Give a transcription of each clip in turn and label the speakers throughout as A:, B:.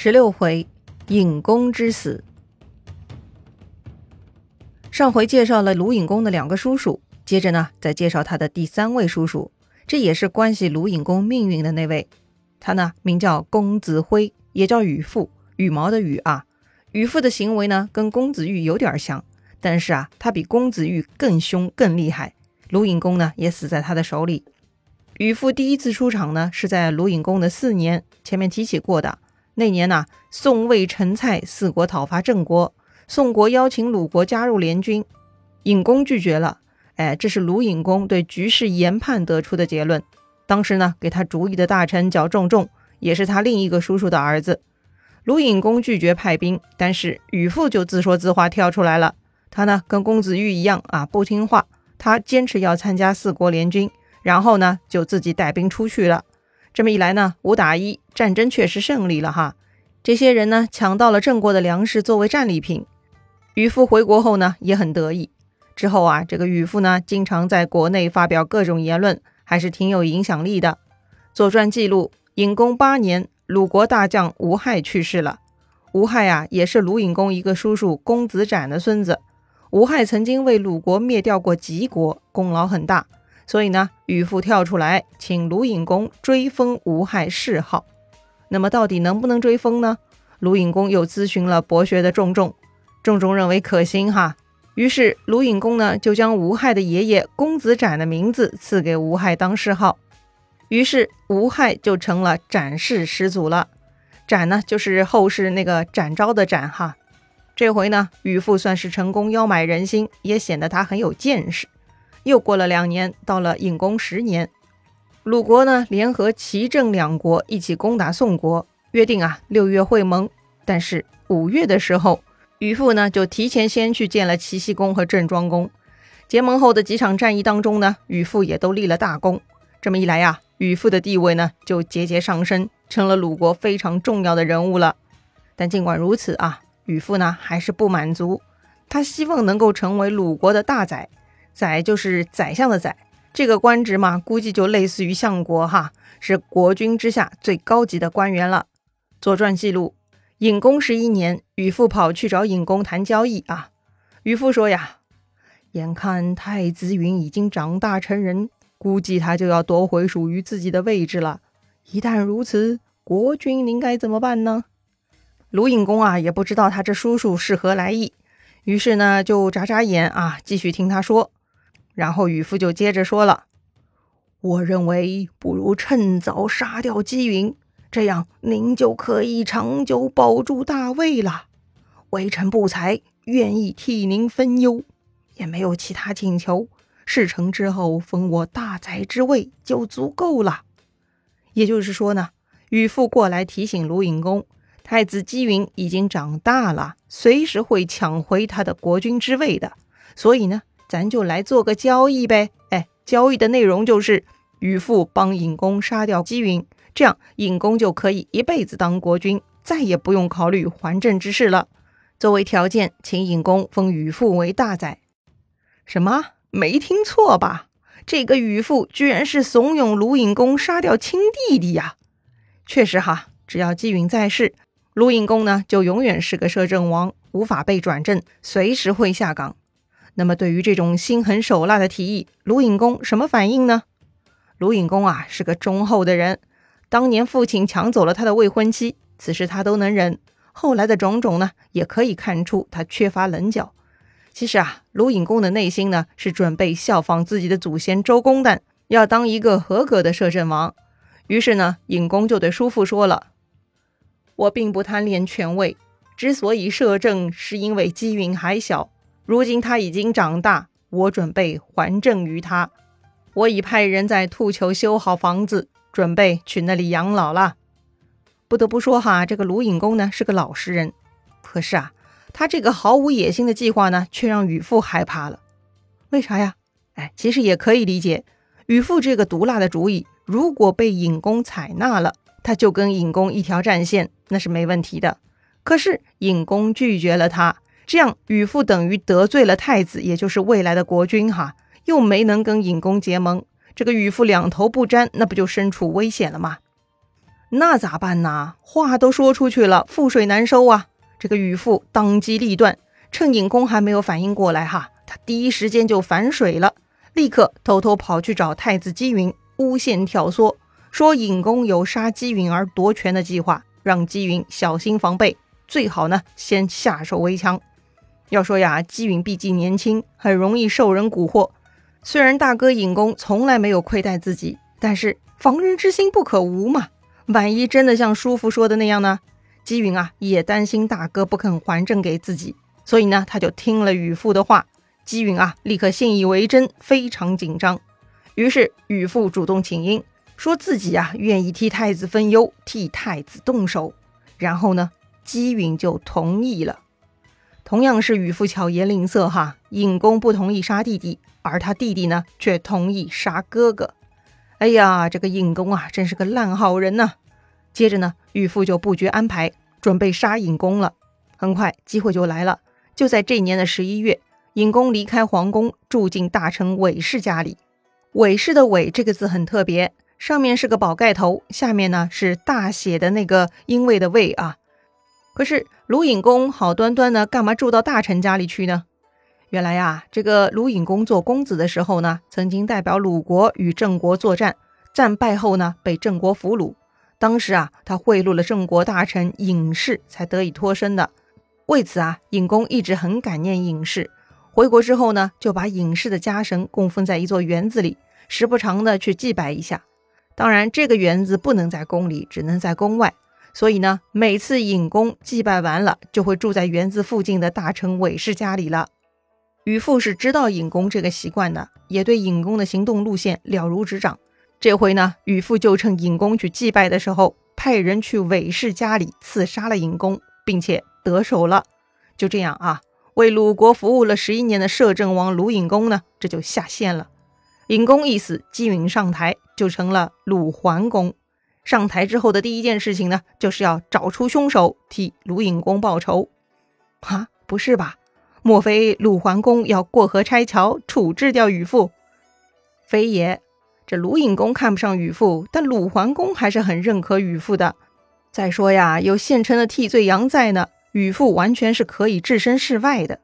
A: 十六回，尹公之死。上回介绍了鲁隐公的两个叔叔，接着呢，再介绍他的第三位叔叔，这也是关系鲁隐公命运的那位。他呢，名叫公子辉，也叫羽父，羽毛的羽啊。羽父的行为呢，跟公子玉有点像，但是啊，他比公子玉更凶更厉害。鲁隐公呢，也死在他的手里。羽父第一次出场呢，是在鲁隐公的四年，前面提起过的。那年呐，宋魏陈蔡四国讨伐郑国，宋国邀请鲁国加入联军，尹公拒绝了。哎，这是鲁隐公对局势研判得出的结论。当时呢，给他主意的大臣叫仲仲，也是他另一个叔叔的儿子。鲁隐公拒绝派兵，但是羽父就自说自话跳出来了。他呢，跟公子玉一样啊，不听话，他坚持要参加四国联军，然后呢，就自己带兵出去了。这么一来呢，五打一，战争确实胜利了哈。这些人呢，抢到了郑国的粮食作为战利品。羽父回国后呢，也很得意。之后啊，这个羽父呢，经常在国内发表各种言论，还是挺有影响力的。《左传》记录，隐公八年，鲁国大将吴害去世了。吴害啊，也是鲁隐公一个叔叔公子展的孙子。吴害曾经为鲁国灭掉过吉国，功劳很大。所以呢，羽父跳出来，请鲁隐公追封吴害谥号。那么到底能不能追封呢？鲁隐公又咨询了博学的仲仲，仲仲认为可行哈。于是鲁隐公呢，就将吴害的爷爷公子展的名字赐给吴害当谥号。于是吴害就成了展氏始祖了。展呢，就是后世那个展昭的展哈。这回呢，羽父算是成功邀买人心，也显得他很有见识。又过了两年，到了隐公十年，鲁国呢联合齐郑两国一起攻打宋国，约定啊六月会盟。但是五月的时候，羽父呢就提前先去见了齐僖公和郑庄公。结盟后的几场战役当中呢，羽父也都立了大功。这么一来呀，羽父的地位呢就节节上升，成了鲁国非常重要的人物了。但尽管如此啊，羽父呢还是不满足，他希望能够成为鲁国的大宰。宰就是宰相的宰，这个官职嘛，估计就类似于相国哈，是国君之下最高级的官员了。左传记录，尹公十一年，羽父跑去找尹公谈交易啊。羽父说呀，眼看太子允已经长大成人，估计他就要夺回属于自己的位置了。一旦如此，国君您该怎么办呢？鲁隐公啊，也不知道他这叔叔是何来意，于是呢，就眨眨眼啊，继续听他说。然后羽父就接着说了：“我认为不如趁早杀掉姬云，这样您就可以长久保住大位了。微臣不才，愿意替您分忧，也没有其他请求。事成之后封我大宰之位就足够了。也就是说呢，羽父过来提醒鲁隐公，太子姬云已经长大了，随时会抢回他的国君之位的，所以呢。”咱就来做个交易呗，哎，交易的内容就是羽父帮尹公杀掉姬允，这样尹公就可以一辈子当国君，再也不用考虑还政之事了。作为条件，请尹公封羽父为大宰。什么？没听错吧？这个羽父居然是怂恿鲁隐公杀掉亲弟弟呀！确实哈，只要姬允在世，鲁隐公呢就永远是个摄政王，无法被转正，随时会下岗。那么，对于这种心狠手辣的提议，鲁隐公什么反应呢？鲁隐公啊，是个忠厚的人。当年父亲抢走了他的未婚妻，此事他都能忍。后来的种种呢，也可以看出他缺乏棱角。其实啊，鲁隐公的内心呢，是准备效仿自己的祖先周公旦，要当一个合格的摄政王。于是呢，隐公就对叔父说了：“我并不贪恋权位，之所以摄政，是因为姬允还小。”如今他已经长大，我准备还政于他。我已派人在兔丘修好房子，准备去那里养老了。不得不说哈，这个鲁隐公呢是个老实人。可是啊，他这个毫无野心的计划呢，却让羽父害怕了。为啥呀？哎，其实也可以理解，羽父这个毒辣的主意，如果被尹公采纳了，他就跟尹公一条战线，那是没问题的。可是尹公拒绝了他。这样，羽父等于得罪了太子，也就是未来的国君哈，又没能跟尹公结盟，这个羽父两头不沾，那不就身处危险了吗？那咋办呢？话都说出去了，覆水难收啊！这个宇父当机立断，趁尹公还没有反应过来，哈，他第一时间就反水了，立刻偷偷跑去找太子姬云，诬陷挑唆，说尹公有杀姬云而夺权的计划，让姬云小心防备，最好呢先下手为强。要说呀，姬允毕竟年轻，很容易受人蛊惑。虽然大哥尹公从来没有亏待自己，但是防人之心不可无嘛。万一真的像叔父说的那样呢？姬允啊，也担心大哥不肯还政给自己，所以呢，他就听了宇父的话。姬允啊，立刻信以为真，非常紧张。于是宇父主动请缨，说自己啊愿意替太子分忧，替太子动手。然后呢，姬允就同意了。同样是与父巧言令色，哈，尹公不同意杀弟弟，而他弟弟呢却同意杀哥哥。哎呀，这个尹公啊，真是个烂好人呐！接着呢，与父就布局安排，准备杀尹公了。很快机会就来了，就在这年的十一月，尹公离开皇宫，住进大臣韦氏家里。韦氏的韦这个字很特别，上面是个宝盖头，下面呢是大写的那个因为的为啊。可是鲁隐公好端端的，干嘛住到大臣家里去呢？原来呀，这个鲁隐公做公子的时候呢，曾经代表鲁国与郑国作战，战败后呢，被郑国俘虏。当时啊，他贿赂了郑国大臣尹氏，才得以脱身的。为此啊，尹公一直很感念尹氏。回国之后呢，就把尹氏的家神供奉在一座园子里，时不常的去祭拜一下。当然，这个园子不能在宫里，只能在宫外。所以呢，每次尹公祭拜完了，就会住在园子附近的大臣韦氏家里了。宇父是知道尹公这个习惯的，也对尹公的行动路线了如指掌。这回呢，宇父就趁尹公去祭拜的时候，派人去韦氏家里刺杀了尹公，并且得手了。就这样啊，为鲁国服务了十一年的摄政王鲁尹公呢，这就下线了。尹公一死，姬允上台，就成了鲁桓公。上台之后的第一件事情呢，就是要找出凶手，替鲁隐公报仇。啊，不是吧？莫非鲁桓公要过河拆桥，处置掉宇父？非也，这鲁隐公看不上宇父，但鲁桓公还是很认可宇父的。再说呀，有现成的替罪羊在呢，宇父完全是可以置身事外的。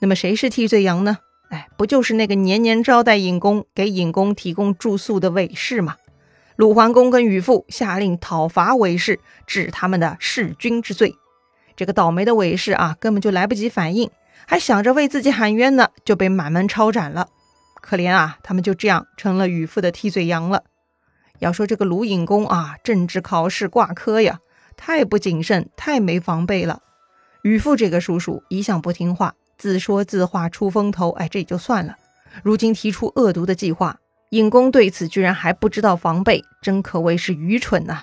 A: 那么谁是替罪羊呢？哎，不就是那个年年招待尹公、给尹公提供住宿的韦氏吗？鲁桓公跟宇父下令讨伐韦氏，治他们的弑君之罪。这个倒霉的韦氏啊，根本就来不及反应，还想着为自己喊冤呢，就被满门抄斩了。可怜啊，他们就这样成了宇父的替罪羊了。要说这个鲁隐公啊，政治考试挂科呀，太不谨慎，太没防备了。宇父这个叔叔一向不听话，自说自话出风头，哎，这也就算了。如今提出恶毒的计划。尹公对此居然还不知道防备，真可谓是愚蠢呐！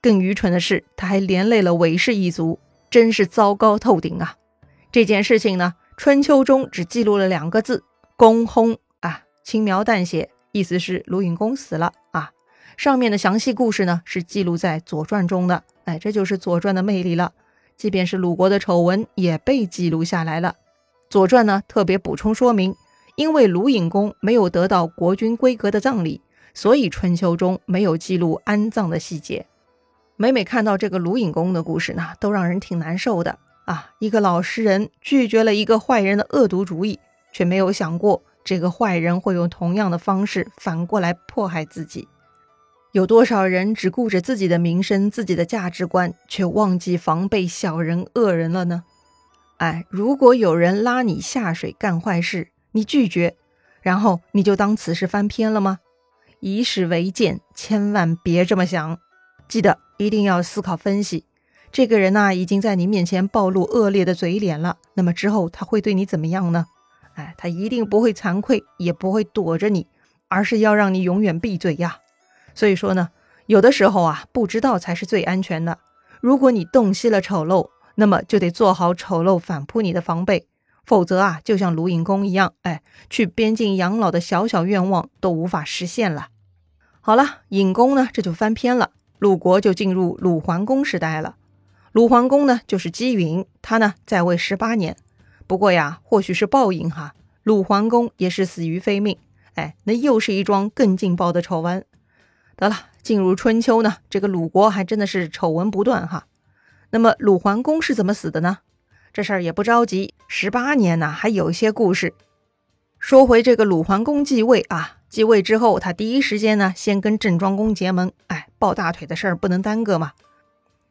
A: 更愚蠢的是，他还连累了韦氏一族，真是糟糕透顶啊！这件事情呢，春秋中只记录了两个字“公薨”啊，轻描淡写，意思是鲁隐公死了啊。上面的详细故事呢，是记录在《左传》中的。哎，这就是《左传》的魅力了。即便是鲁国的丑闻，也被记录下来了。《左传》呢，特别补充说明。因为鲁隐公没有得到国君规格的葬礼，所以春秋中没有记录安葬的细节。每每看到这个鲁隐公的故事呢，都让人挺难受的啊！一个老实人拒绝了一个坏人的恶毒主意，却没有想过这个坏人会用同样的方式反过来迫害自己。有多少人只顾着自己的名声、自己的价值观，却忘记防备小人恶人了呢？哎，如果有人拉你下水干坏事，你拒绝，然后你就当此事翻篇了吗？以史为鉴，千万别这么想。记得一定要思考分析。这个人呐，已经在你面前暴露恶劣的嘴脸了。那么之后他会对你怎么样呢？哎，他一定不会惭愧，也不会躲着你，而是要让你永远闭嘴呀。所以说呢，有的时候啊，不知道才是最安全的。如果你洞悉了丑陋，那么就得做好丑陋反扑你的防备。否则啊，就像鲁隐公一样，哎，去边境养老的小小愿望都无法实现了。好了，隐公呢这就翻篇了，鲁国就进入鲁桓公时代了。鲁桓公呢就是姬允，他呢在位十八年。不过呀，或许是报应哈，鲁桓公也是死于非命。哎，那又是一桩更劲爆的丑闻。得了，进入春秋呢，这个鲁国还真的是丑闻不断哈。那么鲁桓公是怎么死的呢？这事儿也不着急，十八年呢，还有一些故事。说回这个鲁桓公继位啊，继位之后，他第一时间呢，先跟郑庄公结盟，哎，抱大腿的事儿不能耽搁嘛。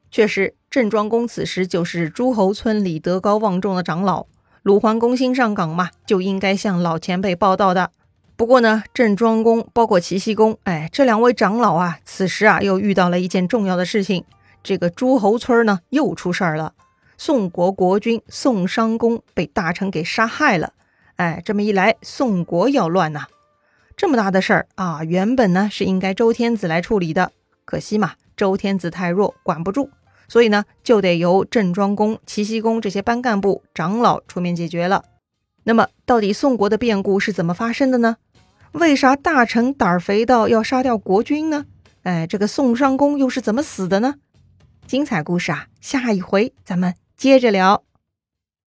A: 确实，郑庄公此时就是诸侯村里德高望重的长老，鲁桓公新上岗嘛，就应该向老前辈报道的。不过呢，郑庄公包括齐僖公，哎，这两位长老啊，此时啊又遇到了一件重要的事情，这个诸侯村呢又出事儿了。宋国国君宋商公被大臣给杀害了，哎，这么一来，宋国要乱呐！这么大的事儿啊，原本呢是应该周天子来处理的，可惜嘛，周天子太弱，管不住，所以呢，就得由郑庄公、齐僖公这些班干部、长老出面解决了。那么，到底宋国的变故是怎么发生的呢？为啥大臣胆儿肥到要杀掉国君呢？哎，这个宋商公又是怎么死的呢？精彩故事啊，下一回咱们接着聊。